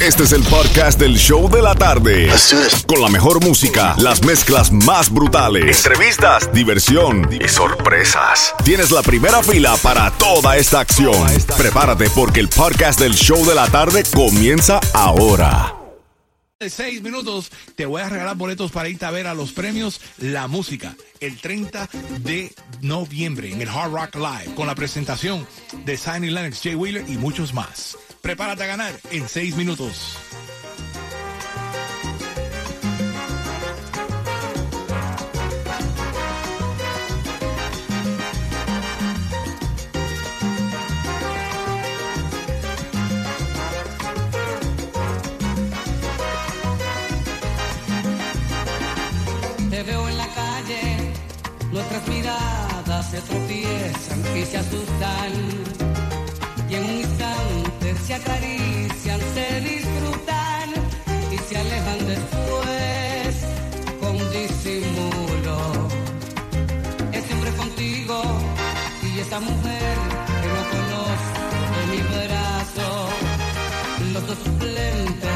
Este es el podcast del show de la tarde. Con la mejor música, las mezclas más brutales, entrevistas, diversión y sorpresas. Tienes la primera fila para toda esta acción. Prepárate porque el podcast del show de la tarde comienza ahora. De seis minutos te voy a regalar boletos para irte a ver a los premios La Música el 30 de noviembre en el Hard Rock Live con la presentación de Signing Lennox, Jay Wheeler y muchos más. Prepárate a ganar en seis minutos. Te veo en la calle, nuestras miradas se tropiezan y se asustan acarician, se disfrutan y se alejan después con disimulo. Es siempre contigo y esta mujer que no conoce en mi brazo, los dos suplentes.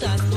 important.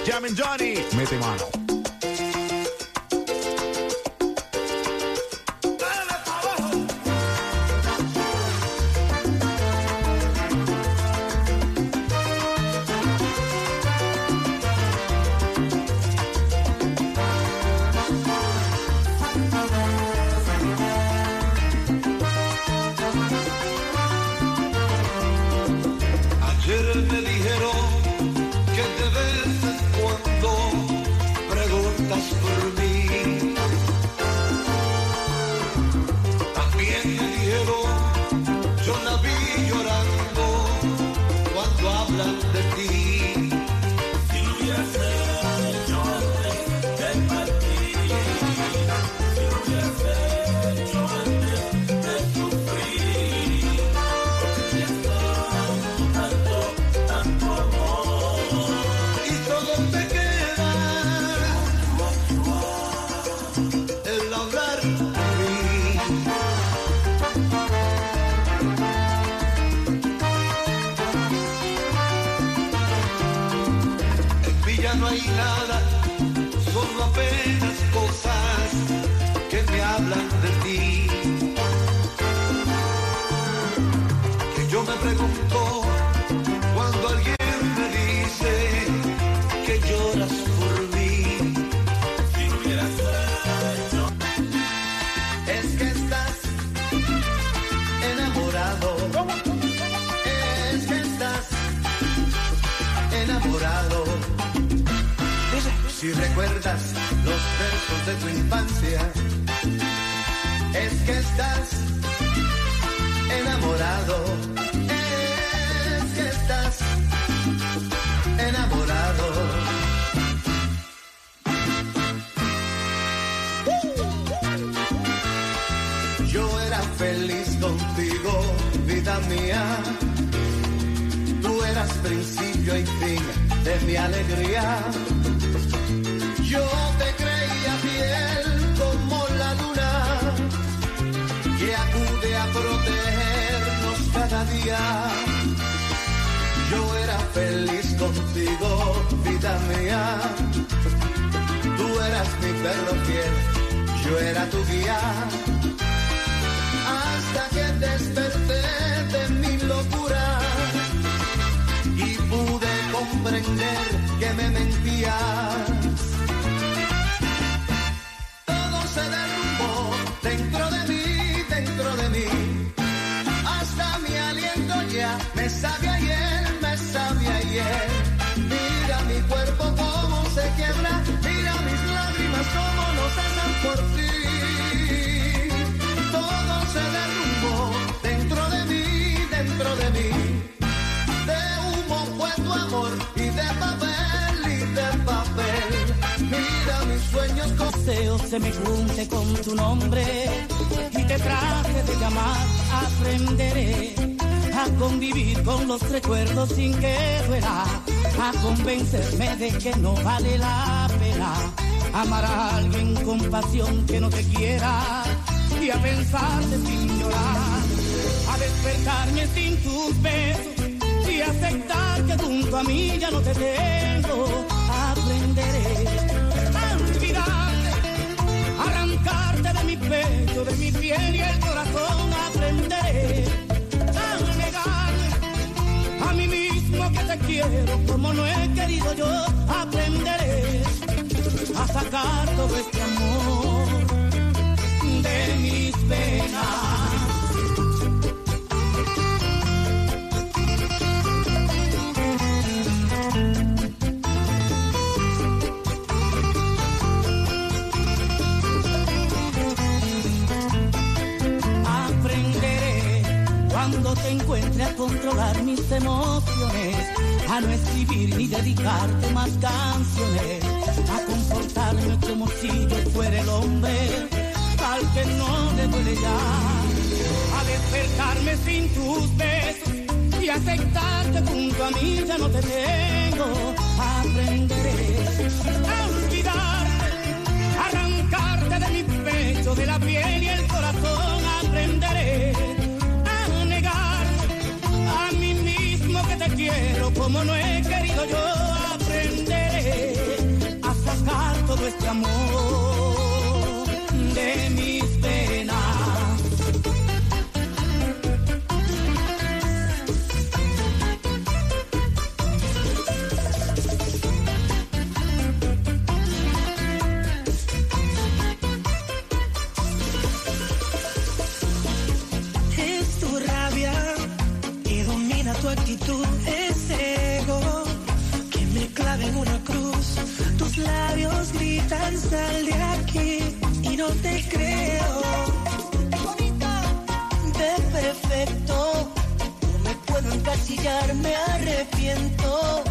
Brutales. Jam Johnny, mete mano. De tu infancia, es que estás enamorado. Es que estás enamorado. Yo era feliz contigo, vida mía. Tú eras principio y fin de mi alegría mi perro fiel, yo era tu guía. Hasta que desperté de mi locura y pude comprender que me mentías. Me sabe por ti. Todo se derrumbó dentro de mí, dentro de mí. De humo fue tu amor y de papel y de papel. Mira mis sueños con se me junte con tu nombre y te trate de llamar, aprenderé a convivir con los recuerdos sin que duela, a convencerme de que no vale la pena amar a alguien con pasión que no te quiera y a pensarte sin llorar, a despertarme sin tus besos y aceptar que junto a mí ya no te tengo, aprenderé a olvidarte, arrancarte de mi pecho, de mi piel y el corazón, aprenderé que te quiero como no he querido yo, aprenderé a sacar todo este amor de mis penas. te encuentre a controlar mis emociones, a no escribir ni dedicarte más canciones, a comportarme como si yo fuera el hombre. Al que no le duele ya, a despertarme sin tus besos y aceptarte junto a mí ya no te tengo, aprenderé quiero, como no he querido yo, aprenderé a sacar todo este amor. me arrepiento.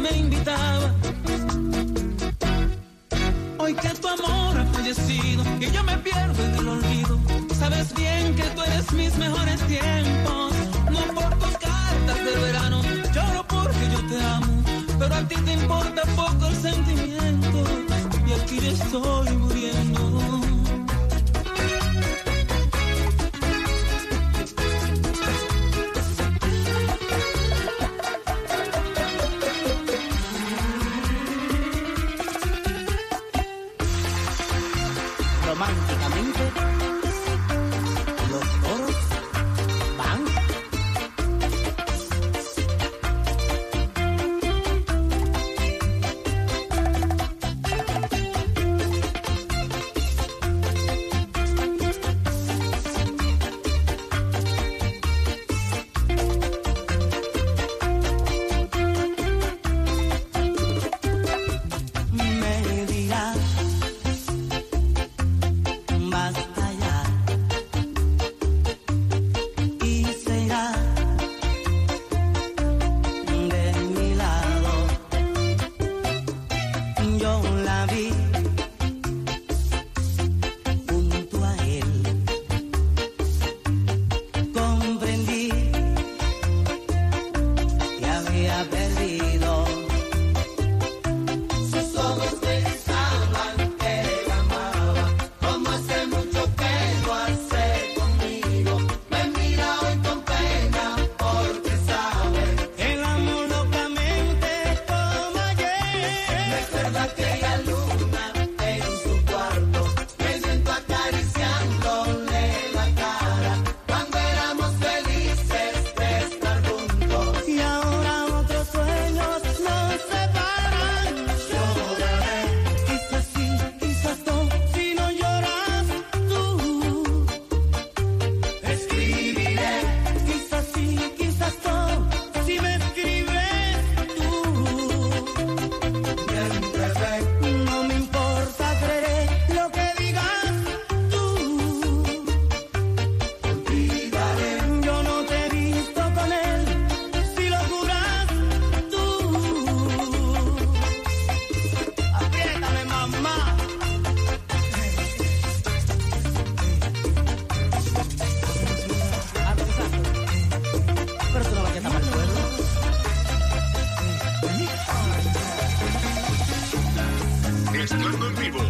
me invitaba. Hoy que tu amor ha fallecido y yo me pierdo en el olvido. Sabes bien que tú eres mis mejores tiempos. No por tus cartas de verano, lloro porque yo te amo. Pero a ti te importa poco el sentimiento. Y aquí yo estoy muriendo.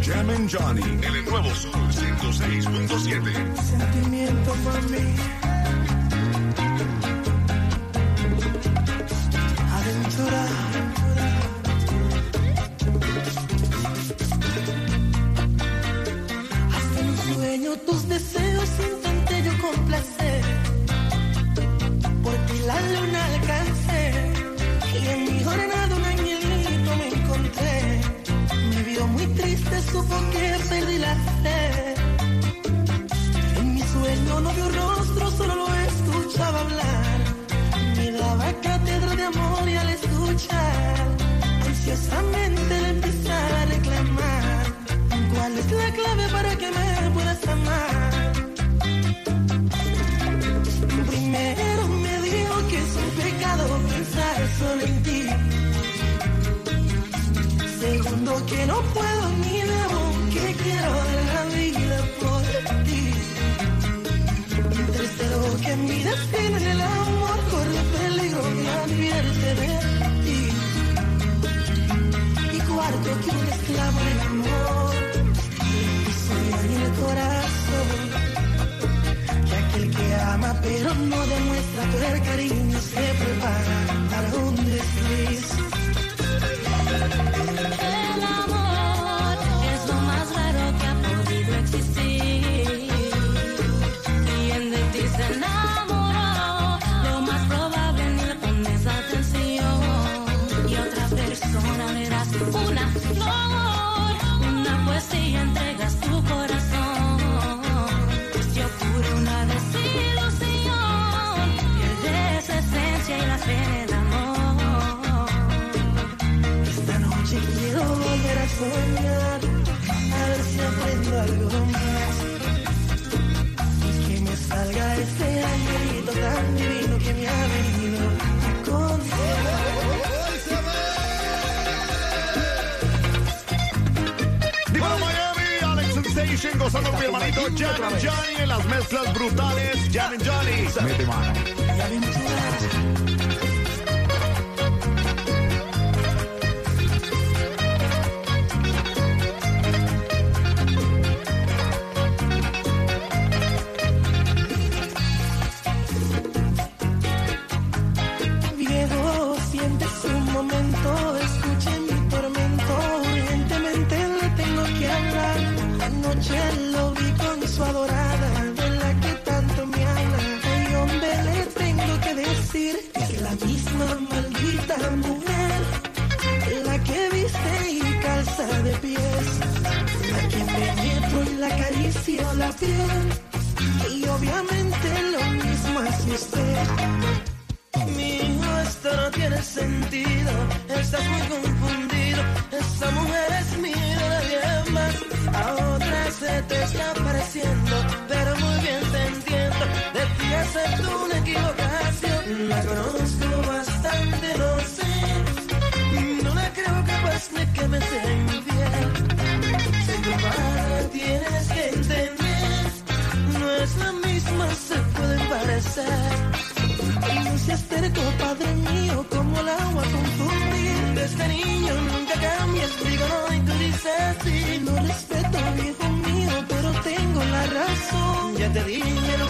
Jam Johnny en el nuevo Sol 106.7. Sentimiento para mí. Aventura. Hasta un sueño tus deseos En mi sueño no vi un rostro, solo lo escuchaba hablar. Me daba cátedra de amor y al escuchar, ansiosamente le empezaba a reclamar. ¿Cuál es la clave para que me puedas amar? Primero me dijo que es un pecado pensar solo en ti. Segundo que no puedo ni que en mi destino en el amor corre peligro, me advierte de ti. Y cuarto que un esclavo en amor, soy en el corazón, que aquel que ama pero no demuestra que cariño se prepara. ti, me lo.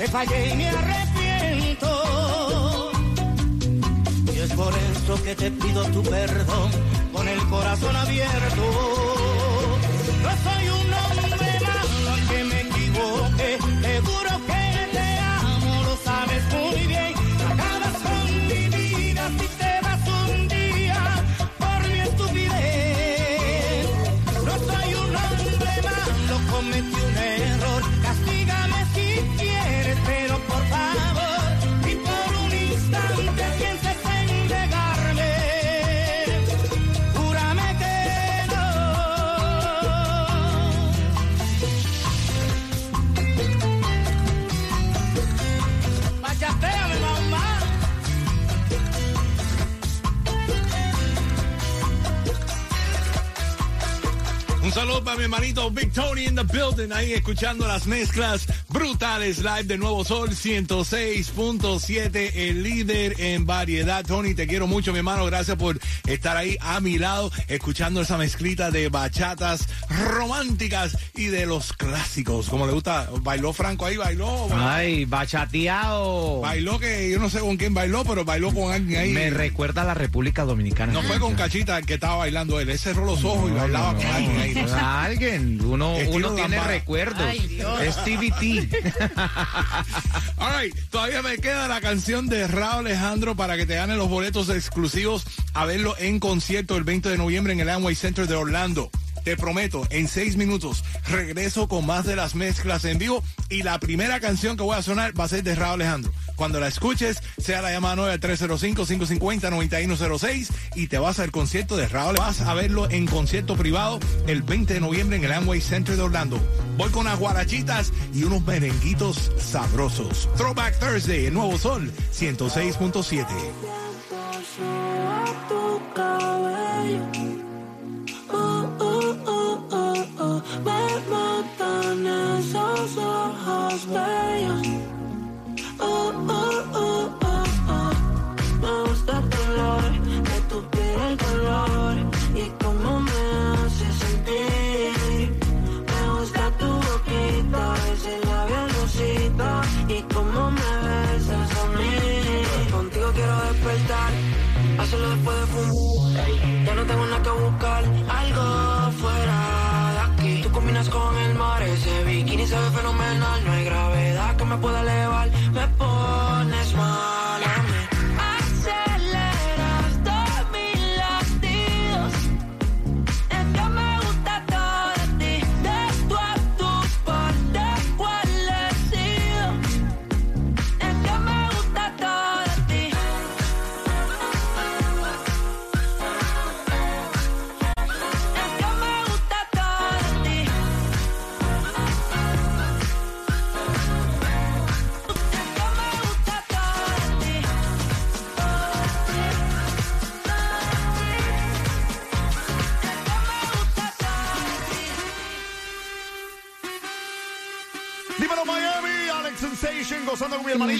Te fallé y me arrepiento. Y es por eso que te pido tu perdón con el corazón abierto. No soy un hombre malo que me equivoque, seguro que Para mi hermanito Big Tony in the building, ahí escuchando las mezclas brutales live de Nuevo Sol 106.7, el líder en variedad. Tony, te quiero mucho, mi hermano. Gracias por estar ahí a mi lado, escuchando esa mezclita de bachatas románticas y de los clásicos. Como le gusta, bailó Franco ahí, bailó. Ay, bachateado. Bailó que yo no sé con quién bailó, pero bailó con alguien ahí. Me recuerda a la República Dominicana. no fue con Cachita el que estaba bailando él. Él cerró los ojos y bailaba con alguien ahí. no alguien, uno, Estilo uno tiene recuerdos. Es All right, todavía me queda la canción de Raúl Alejandro para que te ganen los boletos exclusivos a verlo en concierto el 20 de noviembre en el Amway Center de Orlando. Te prometo, en seis minutos regreso con más de las mezclas en vivo y la primera canción que voy a sonar va a ser de Raúl Alejandro. Cuando la escuches, sea la llamada 9 al 305-550-9106 y te vas al concierto de Raúl. Vas a verlo en concierto privado el 20 de noviembre en el Amway Center de Orlando. Voy con unas guarachitas y unos merenguitos sabrosos. Throwback Thursday, el nuevo sol, 106.7. tu cabello. Oh, oh, oh, oh, oh. Me matan esos ojos bellos. Con el mar, ese bikini se ve fenomenal. No hay gravedad que me pueda elevar, me pones mal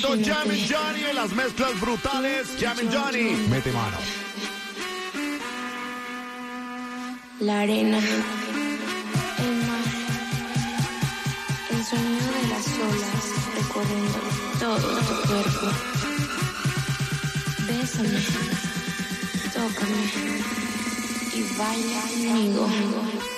Jammin' Johnny en las mezclas brutales. Jammin' Johnny, mete mano. La arena, el mar, el sonido de las olas recorriendo todo tu cuerpo. Bésame, tócame y baila conmigo.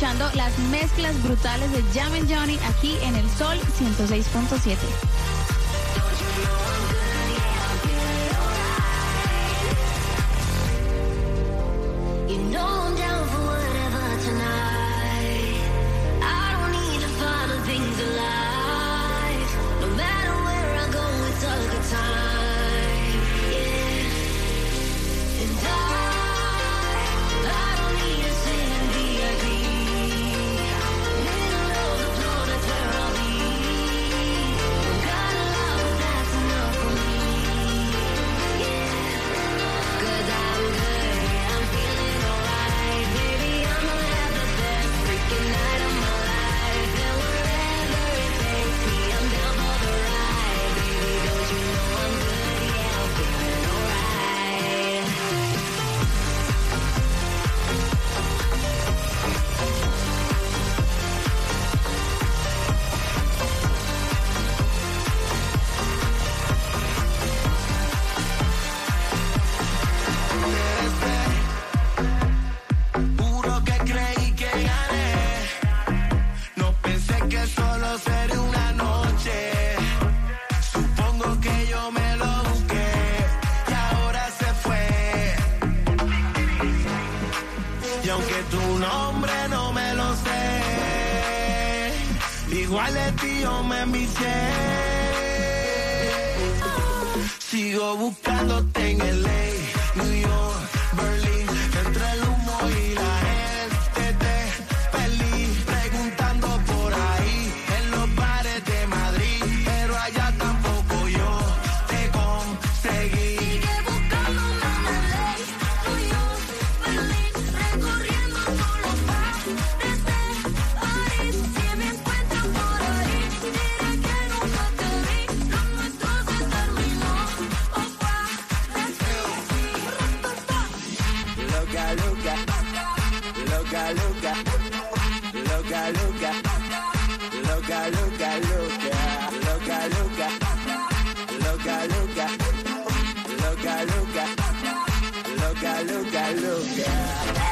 las mezclas brutales de Jam Johnny aquí en el Sol 106.7.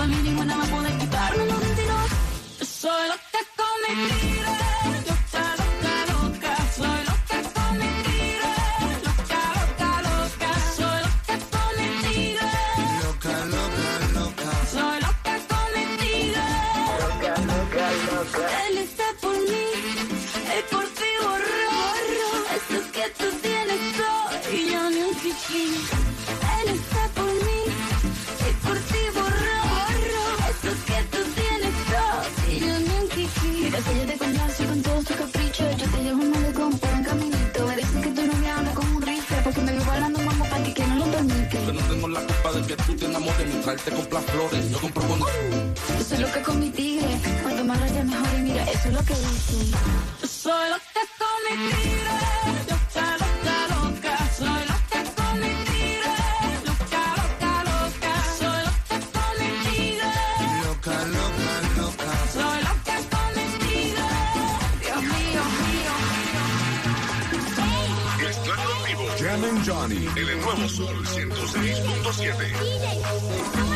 Pamili mo naman po nagkita. Ano con las flores. Yo compro con... Yo soy loca con mi tigre, cuanto más raya mejor y mira, eso es lo que dice. Yo soy loca con mi tigre, loca, loca, loca. Soy loca con mi tigre, loca, loca, loca. Soy loca con mi tigre, Loca, loca, loca. soy loca con mi tigre. Dios mío, mío, Mezclando en vivo. Jam and Johnny. En el nuevo Sol 106.7.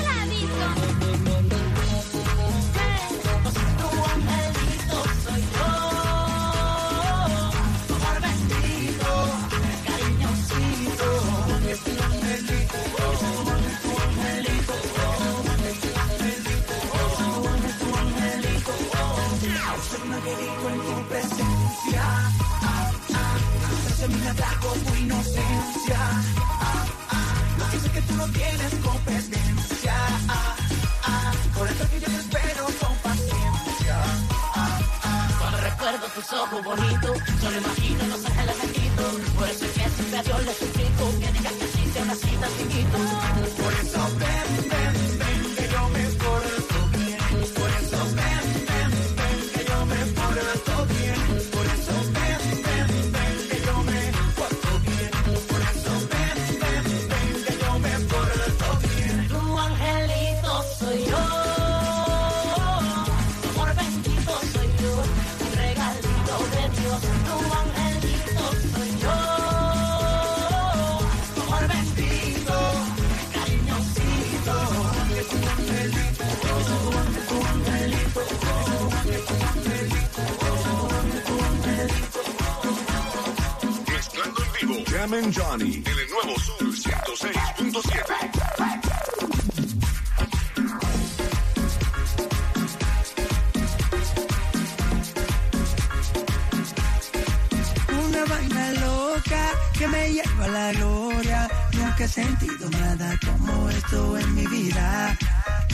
presencia, ah, ah, atraco tu inocencia, que tú no tienes competencia, por eso que yo te espero con paciencia. Cuando recuerdo tus ojos bonitos, solo imagino los ángeles benditos. Por eso es que siempre a Dios le suplico que digas que sí sea una cita chiquito. Por eso ven, ven, ven, and Johnny. En el nuevo Sol 106.7. Una vaina loca que me lleva a la gloria. Nunca he sentido nada como esto en mi vida.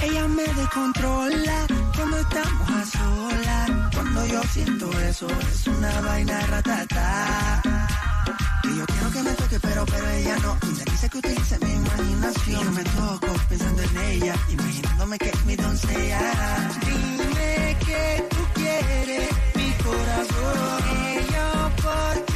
Ella me descontrola cuando estamos a solas. Cuando yo siento eso, es una vaina ratata. Que me toque, pero, pero ella no. Dice que utilice mi imaginación. Yo me toco pensando en ella, imaginándome que es mi doncella. Dime que tú quieres mi corazón. Yo por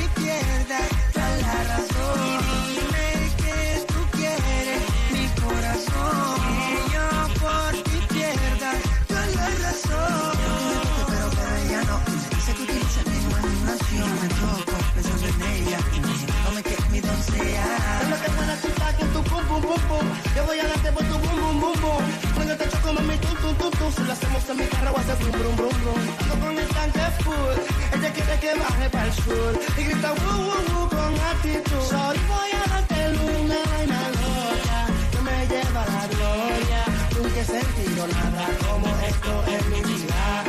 que es mi doncella. Dame que buena tú estás, que tu pum pum pum pum. Yo voy a darte por tu bum bum bum bum. Cuando te choco mami tu tu tu tu. Si lo hacemos en mi carro hace brum brum brum brum. Ando con el tanque full. Ella quiere que baje para el sur. Y grita woo woo woo con actitud. Soy voy a darte una vaina loca. Que me lleva a la gloria. Nunca he sentido nada como esto en mi vida.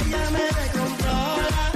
Ella me descontrola.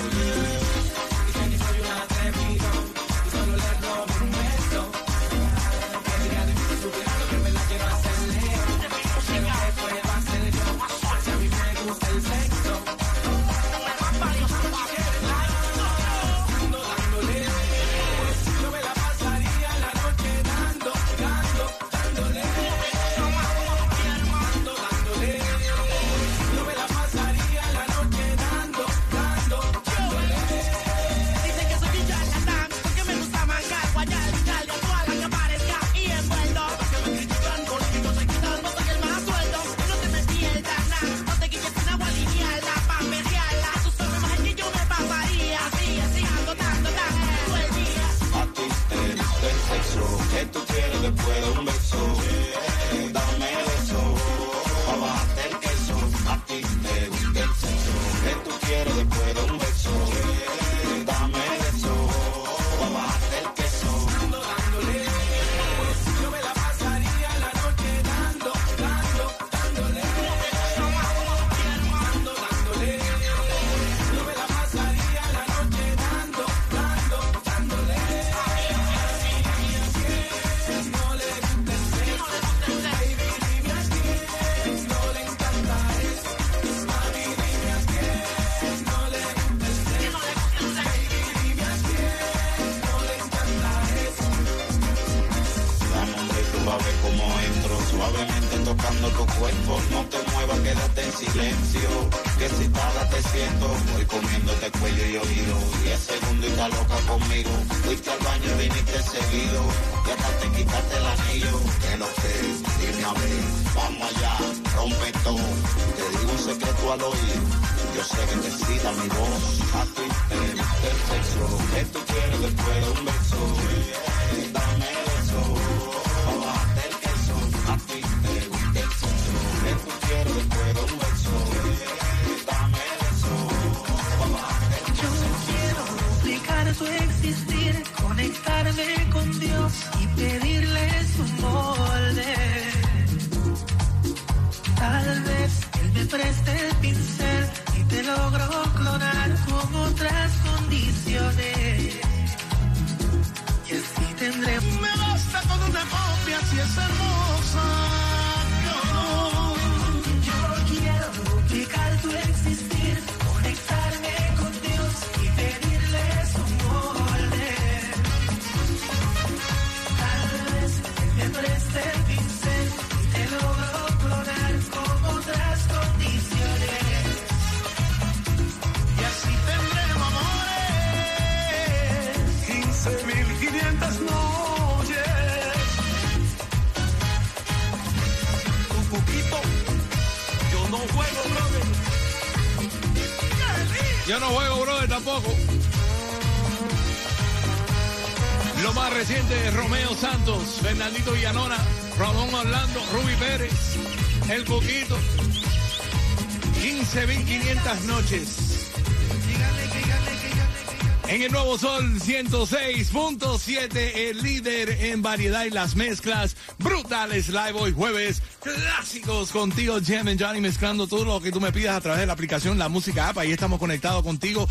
106.7, el líder en variedad y las mezclas brutales. Live hoy jueves, clásicos contigo, Jam and Johnny, mezclando todo lo que tú me pidas a través de la aplicación La Música App. Ahí estamos conectados contigo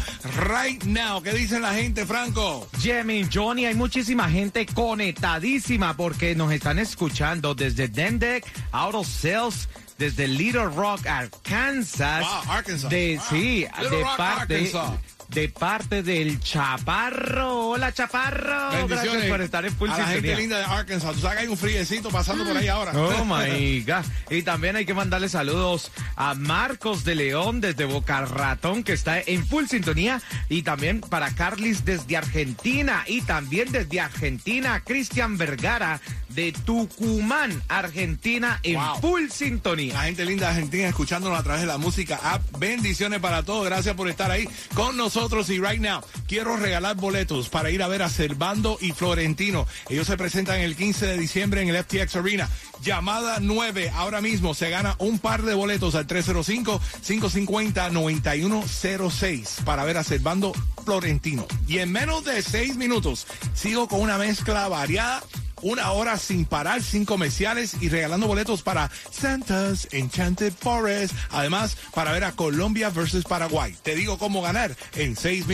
right now. ¿Qué dice la gente, Franco? Jimmy, Johnny, hay muchísima gente conectadísima porque nos están escuchando desde Dendek, Out of Sales, desde Little Rock, Arkansas. Wow, Arkansas. De, Wow. Sí, Little de Rock, parte. Arkansas. De parte del Chaparro. Hola, Chaparro. Gracias por estar en Full a la gente linda de Arkansas. Tú sabes que hay un friecito pasando por ahí ahora. Oh my God. Y también hay que mandarle saludos a Marcos de León desde Boca Ratón, que está en full sintonía. Y también para Carlis desde Argentina. Y también desde Argentina, Cristian Vergara de Tucumán, Argentina, en Wow. full sintonía. La gente linda de Argentina escuchándonos a través de la música app. Bendiciones para todos. Gracias por estar ahí con nosotros. Y right now, quiero regalar boletos para ir a ver a Servando y Florentino. Ellos se presentan el 15 de diciembre en el FTX Arena. Llamada 9. Ahora mismo se gana un par de boletos al 305-550-9106 para ver a Servando Florentino. Y en menos de seis minutos sigo con una mezcla variada una hora sin parar, sin comerciales y regalando boletos para Santa's Enchanted Forest. Además, para ver a Colombia versus Paraguay. Te digo cómo ganar en seis minutos.